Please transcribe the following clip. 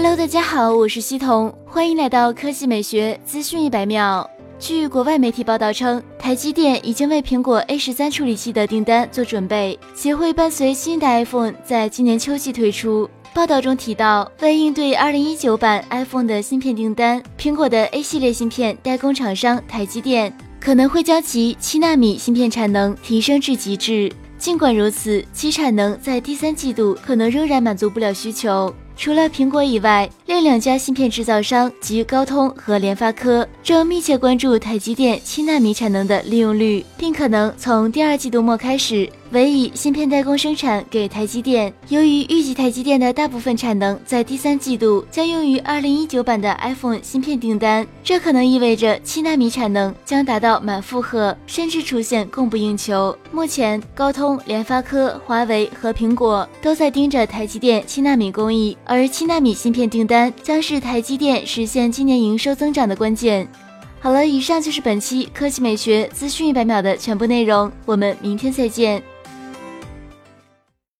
Hello，大家好，我是西彤，欢迎来到科技美学资讯一百秒。据国外媒体报道称，台积电已经为苹果 A 十三处理器的订单做准备，且会伴随新的 iPhone 在今年秋季推出。报道中提到，为应对2019版 iPhone 的芯片订单，苹果的 A 系列芯片代工厂商台积电可能会将其七纳米芯片产能提升至极致。尽管如此，其产能在第三季度可能仍然满足不了需求。除了苹果以外，另两家芯片制造商及高通和联发科正密切关注台积电七纳米产能的利用率，并可能从第二季度末开始。唯以芯片代工生产给台积电。由于预计台积电的大部分产能在第三季度将用于2019版的 iPhone 芯片订单，这可能意味着七纳米产能将达到满负荷，甚至出现供不应求。目前，高通、联发科、华为和苹果都在盯着台积电七纳米工艺，而七纳米芯片订单将是台积电实现今年营收增长的关键。好了，以上就是本期科技美学资讯一百秒的全部内容，我们明天再见。